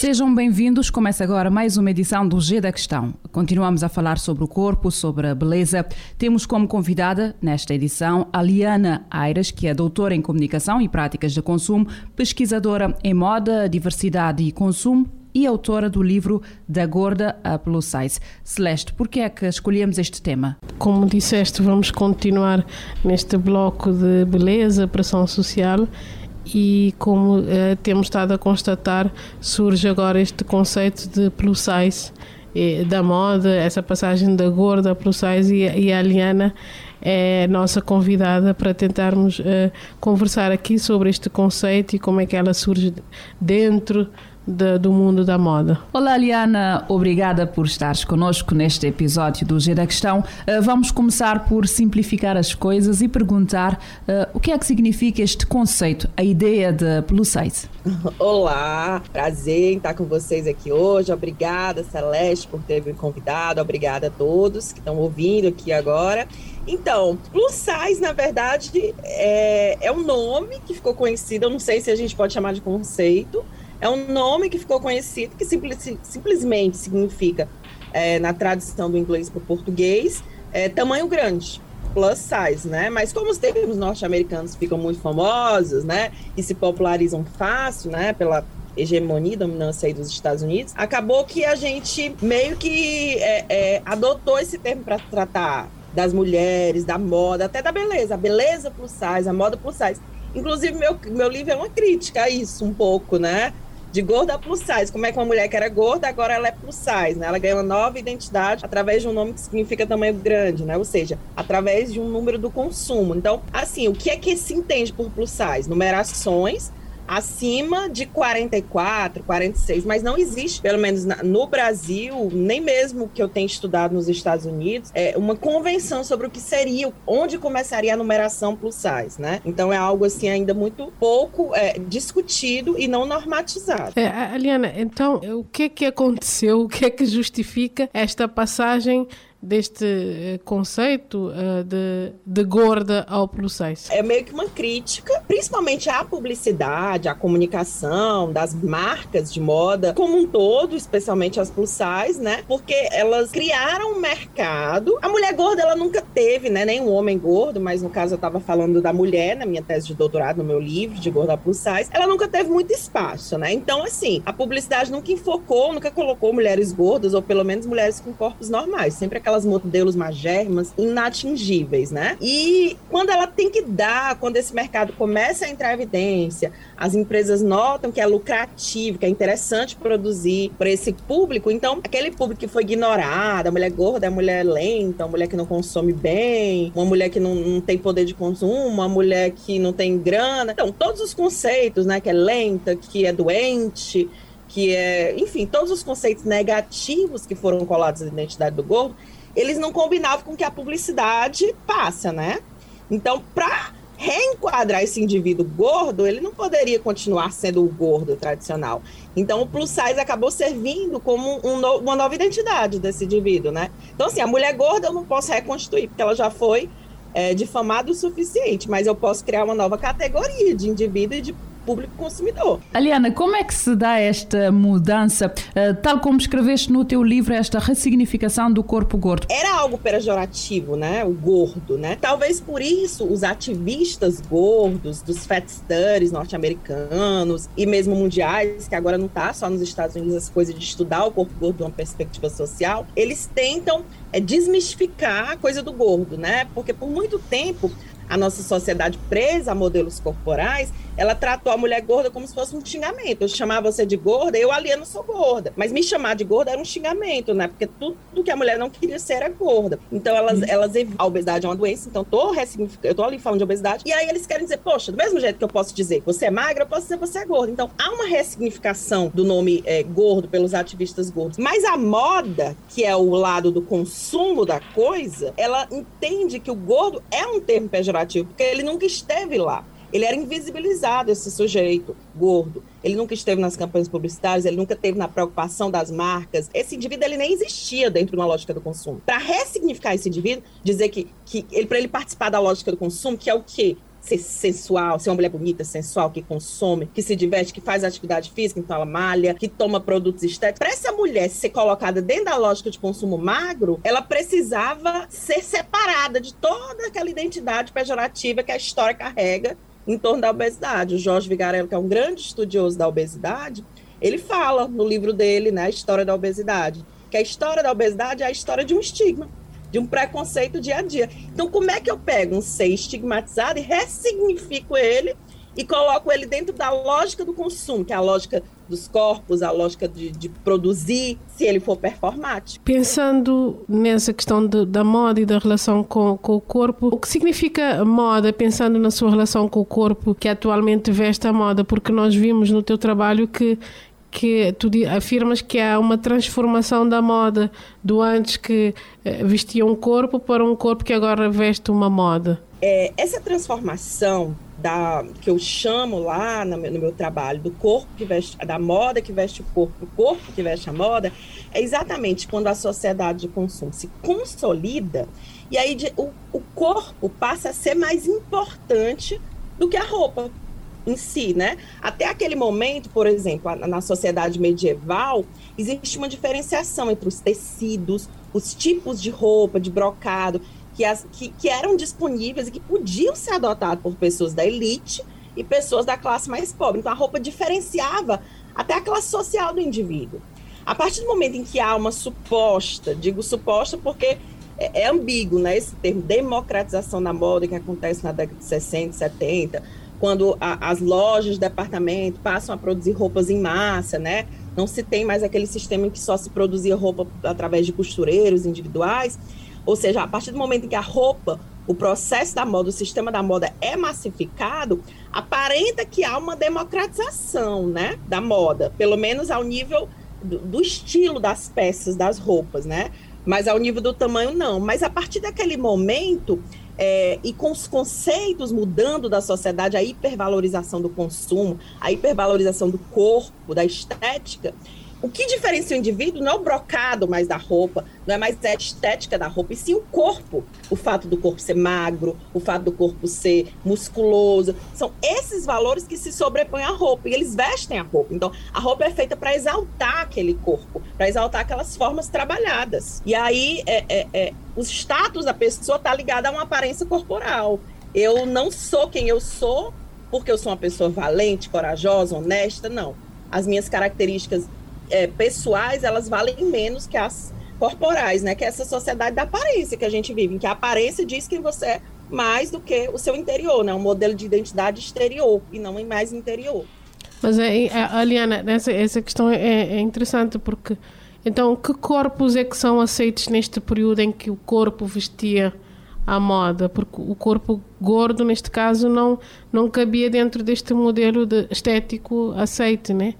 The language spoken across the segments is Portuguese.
Sejam bem-vindos. Começa agora mais uma edição do G da Questão. Continuamos a falar sobre o corpo, sobre a beleza. Temos como convidada, nesta edição, a Liana Aires, que é doutora em Comunicação e Práticas de Consumo, pesquisadora em moda, diversidade e consumo e autora do livro Da Gorda a Plus Size. Celeste, por que é que escolhemos este tema? Como disseste, vamos continuar neste bloco de beleza, pressão social e como uh, temos estado a constatar, surge agora este conceito de plus size eh, da moda, essa passagem da gorda plus size e, e a Aliana é nossa convidada para tentarmos uh, conversar aqui sobre este conceito e como é que ela surge dentro de, do mundo da moda. Olá, Liana, obrigada por estares conosco neste episódio do G da Questão. Uh, vamos começar por simplificar as coisas e perguntar uh, o que é que significa este conceito, a ideia de plus size. Olá, prazer em estar com vocês aqui hoje. Obrigada, Celeste, por ter me convidado. Obrigada a todos que estão ouvindo aqui agora. Então, plus size, na verdade, é, é um nome que ficou conhecido, eu não sei se a gente pode chamar de conceito, é um nome que ficou conhecido, que simples, simplesmente significa, é, na tradução do inglês para o português, é, tamanho grande, plus size, né? Mas como os termos norte-americanos ficam muito famosos, né? E se popularizam fácil, né? Pela hegemonia, dominância aí dos Estados Unidos, acabou que a gente meio que é, é, adotou esse termo para tratar das mulheres, da moda, até da beleza, a beleza plus size, a moda plus size. Inclusive, meu, meu livro é uma crítica a isso um pouco, né? De gorda plus size. Como é que uma mulher que era gorda, agora ela é plus size, né? Ela ganha uma nova identidade através de um nome que significa tamanho grande, né? Ou seja, através de um número do consumo. Então, assim, o que é que se entende por plus size? Numerações acima de 44, 46, mas não existe, pelo menos na, no Brasil, nem mesmo que eu tenha estudado nos Estados Unidos, é uma convenção sobre o que seria, onde começaria a numeração plus size, né? Então é algo assim ainda muito pouco é, discutido e não normatizado. É, Aliana, então o que é que aconteceu? O que é que justifica esta passagem deste eh, conceito uh, de, de gorda ao plus size? É meio que uma crítica, principalmente à publicidade, à comunicação das marcas de moda como um todo, especialmente as plus size, né? Porque elas criaram um mercado. A mulher gorda, ela nunca teve, né? Nem um homem gordo, mas no caso eu estava falando da mulher na minha tese de doutorado, no meu livro de gorda plus size. Ela nunca teve muito espaço, né? Então, assim, a publicidade nunca enfocou, nunca colocou mulheres gordas, ou pelo menos mulheres com corpos normais. Sempre aquela aquelas modelos magérrimas inatingíveis, né? E quando ela tem que dar, quando esse mercado começa a entrar em evidência, as empresas notam que é lucrativo, que é interessante produzir para esse público, então aquele público que foi ignorado, a mulher gorda, a mulher lenta, a mulher que não consome bem, uma mulher que não, não tem poder de consumo, uma mulher que não tem grana. Então, todos os conceitos, né, que é lenta, que é doente, que é, enfim, todos os conceitos negativos que foram colados na identidade do gordo, eles não combinavam com o que a publicidade passa, né? Então, para reenquadrar esse indivíduo gordo, ele não poderia continuar sendo o gordo tradicional. Então, o plus size acabou servindo como um no, uma nova identidade desse indivíduo, né? Então, assim, a mulher gorda eu não posso reconstituir, porque ela já foi é, difamada o suficiente, mas eu posso criar uma nova categoria de indivíduo e de público consumidor. Aliana, como é que se dá esta mudança, uh, tal como escreveste no teu livro, esta ressignificação do corpo gordo? Era algo pejorativo, né? O gordo, né? Talvez por isso os ativistas gordos, dos fat studies norte-americanos e mesmo mundiais, que agora não tá só nos Estados Unidos essa coisa de estudar o corpo gordo de uma perspectiva social, eles tentam é, desmistificar a coisa do gordo, né? Porque por muito tempo a nossa sociedade presa a modelos corporais, ela tratou a mulher gorda como se fosse um xingamento. Eu chamar você de gorda, eu ali não sou gorda. Mas me chamar de gorda era um xingamento, né? Porque tudo que a mulher não queria ser era gorda. Então elas, elas a obesidade é uma doença, então tô eu tô ali falando de obesidade. E aí eles querem dizer, poxa, do mesmo jeito que eu posso dizer que você é magra, eu posso dizer que você é gorda. Então há uma ressignificação do nome é, gordo pelos ativistas gordos. Mas a moda, que é o lado do consumo da coisa, ela entende que o gordo é um termo pejorativo, porque ele nunca esteve lá. Ele era invisibilizado, esse sujeito gordo. Ele nunca esteve nas campanhas publicitárias, ele nunca esteve na preocupação das marcas. Esse indivíduo ele nem existia dentro de uma lógica do consumo. Para ressignificar esse indivíduo, dizer que, que ele, para ele participar da lógica do consumo, que é o quê? ser sensual, ser uma mulher bonita, sensual, que consome, que se diverte, que faz atividade física, então ela malha, que toma produtos estéticos. Para essa mulher ser colocada dentro da lógica de consumo magro, ela precisava ser separada de toda aquela identidade pejorativa que a história carrega em torno da obesidade. O Jorge Vigarello, que é um grande estudioso da obesidade, ele fala no livro dele, né, a história da obesidade, que a história da obesidade é a história de um estigma, de um preconceito dia a dia. Então, como é que eu pego um ser estigmatizado e ressignifico ele e coloco ele dentro da lógica do consumo, que é a lógica dos corpos, a lógica de, de produzir, se ele for performático. Pensando nessa questão de, da moda e da relação com, com, o corpo, o que significa moda, pensando na sua relação com o corpo que atualmente veste a moda? Porque nós vimos no teu trabalho que que tu afirmas que há uma transformação da moda do antes que eh, vestia um corpo para um corpo que agora veste uma moda. É, essa transformação da que eu chamo lá no meu, no meu, trabalho do corpo que veste da moda que veste o corpo, o corpo que veste a moda, é exatamente quando a sociedade de consumo se consolida e aí de, o, o corpo passa a ser mais importante do que a roupa em si, né? Até aquele momento, por exemplo, na sociedade medieval, existe uma diferenciação entre os tecidos, os tipos de roupa, de brocado que, as, que, que eram disponíveis e que podiam ser adotados por pessoas da elite e pessoas da classe mais pobre. Então, a roupa diferenciava até a classe social do indivíduo. A partir do momento em que há uma suposta, digo suposta porque é, é ambíguo, né? Esse termo democratização da moda que acontece na década de 60, 70, quando a, as lojas de departamento passam a produzir roupas em massa, né? Não se tem mais aquele sistema em que só se produzia roupa através de costureiros individuais. Ou seja, a partir do momento em que a roupa, o processo da moda, o sistema da moda é massificado, aparenta que há uma democratização né, da moda, pelo menos ao nível do, do estilo das peças, das roupas, né? Mas ao nível do tamanho, não. Mas a partir daquele momento, é, e com os conceitos mudando da sociedade, a hipervalorização do consumo, a hipervalorização do corpo, da estética, o que diferencia o indivíduo não é o brocado mais da roupa, não é mais a estética da roupa, e sim o corpo. O fato do corpo ser magro, o fato do corpo ser musculoso. São esses valores que se sobrepõem à roupa, e eles vestem a roupa. Então, a roupa é feita para exaltar aquele corpo, para exaltar aquelas formas trabalhadas. E aí, é, é, é, o status da pessoa está ligado a uma aparência corporal. Eu não sou quem eu sou porque eu sou uma pessoa valente, corajosa, honesta, não. As minhas características é, pessoais, elas valem menos que as corporais, né? Que é essa sociedade da aparência que a gente vive, em que a aparência diz que você é mais do que o seu interior, né? Um modelo de identidade exterior e não mais interior. Mas, é, é, Aliana, essa, essa questão é, é interessante porque, então, que corpos é que são aceitos neste período em que o corpo vestia a moda? Porque o corpo gordo, neste caso, não, não cabia dentro deste modelo de estético aceite, né?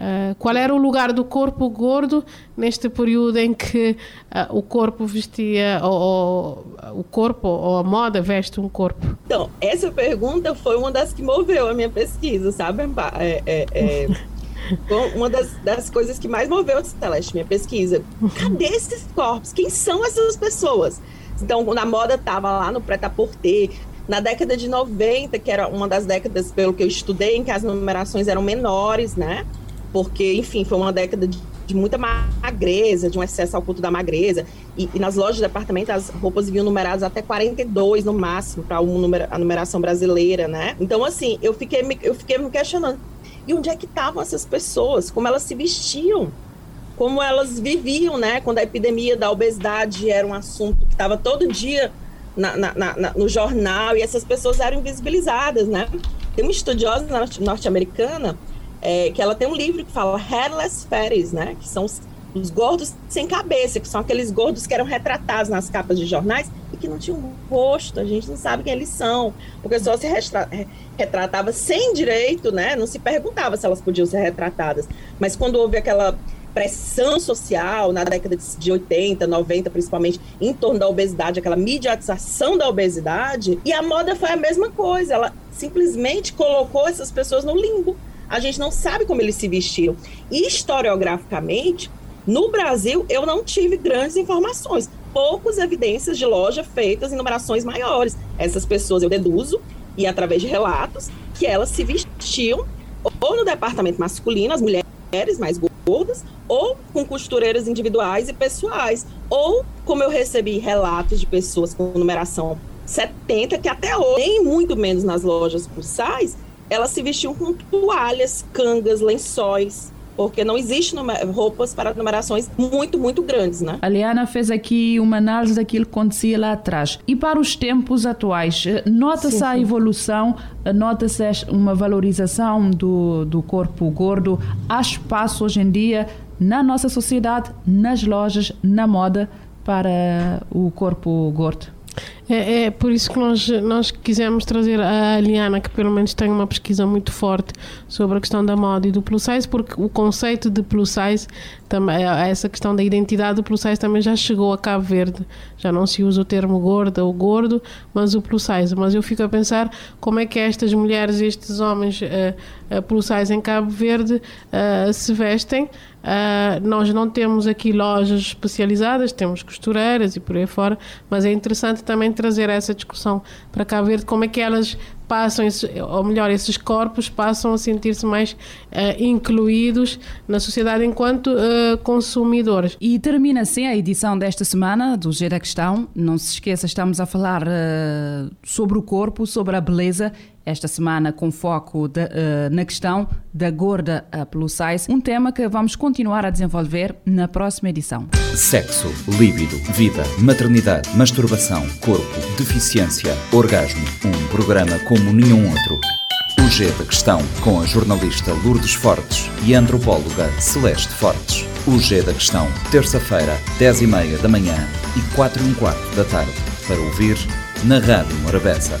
Uh, qual era o lugar do corpo gordo neste período em que uh, o corpo vestia, ou, ou, o corpo, ou a moda veste um corpo? Então, essa pergunta foi uma das que moveu a minha pesquisa, sabe? É, é, é, uma das, das, coisas que mais moveu, Celeste, minha pesquisa. Cadê esses corpos? Quem são essas pessoas? Então, na moda estava lá no prêt-à-porter, na década de 90, que era uma das décadas, pelo que eu estudei, em que as numerações eram menores, né? Porque, enfim, foi uma década de, de muita magreza, de um excesso ao culto da magreza. E, e, nas lojas de departamento as roupas vinham numeradas até 42 no máximo, para um a numeração brasileira, né? Então, assim, eu fiquei, me, eu fiquei me questionando. E onde é que estavam essas pessoas? Como elas se vestiam? Como elas viviam, né? Quando a epidemia da obesidade era um assunto que estava todo dia na, na, na, no jornal e essas pessoas eram invisibilizadas, né? Tem uma estudiosa norte-americana é, que ela tem um livro que fala Hairless Fatties, né? Que são os, os, gordos sem cabeça, que são aqueles gordos que eram retratados nas capas de jornais e que não tinham rosto, a gente não sabe quem eles são, porque só se retratava sem direito, né? Não se perguntava se elas podiam ser retratadas. Mas quando houve aquela pressão social na década de 80, 90, principalmente, em torno da obesidade, aquela mediatização da obesidade, e a moda foi a mesma coisa, ela simplesmente colocou essas pessoas no limbo a gente não sabe como eles se vestiram. Historiograficamente, no Brasil, eu não tive grandes informações. Poucas evidências de loja feitas em numerações maiores. Essas pessoas eu deduzo, e através de relatos, que elas se vestiam ou no departamento masculino, as mulheres mais gordas, ou com costureiras individuais e pessoais. Ou, como eu recebi relatos de pessoas com numeração 70, que até hoje, nem muito menos nas lojas pulsais, elas se vestiam com toalhas, cangas, lençóis, porque não existe roupas para numerações muito, muito grandes, né? A Liana fez aqui uma análise daquilo que acontecia lá atrás. E para os tempos atuais, eh, nota-se a evolução, eh, nota-se uma valorização do, do corpo gordo. Há espaço hoje em dia na nossa sociedade, nas lojas, na moda, para o corpo gordo? É, é, por isso que nós, nós quisemos trazer a Liana, que pelo menos tem uma pesquisa muito forte sobre a questão da moda e do plus size, porque o conceito de plus size, também, é, essa questão da identidade do plus size também já chegou a Cabo Verde. Já não se usa o termo gorda ou gordo, mas o plus size. Mas eu fico a pensar como é que estas mulheres estes homens uh, uh, plus size em Cabo Verde uh, se vestem. Uh, nós não temos aqui lojas especializadas, temos costureiras e por aí fora, mas é interessante também trazer essa discussão para cá ver como é que elas passam, ou melhor, esses corpos passam a sentir-se mais uh, incluídos na sociedade enquanto uh, consumidores. E termina assim a edição desta semana do G da Questão. Não se esqueça, estamos a falar uh, sobre o corpo, sobre a beleza esta semana com foco de, uh, na questão da gorda plus size, um tema que vamos continuar a desenvolver na próxima edição. Sexo, líbido, vida, maternidade, masturbação, corpo, deficiência, orgasmo, um programa como nenhum outro. O G da Questão, com a jornalista Lourdes Fortes e a antropóloga Celeste Fortes. O G da Questão, terça-feira, 10h30 da manhã e 4 h quarto da tarde, para ouvir na Rádio Morabeza.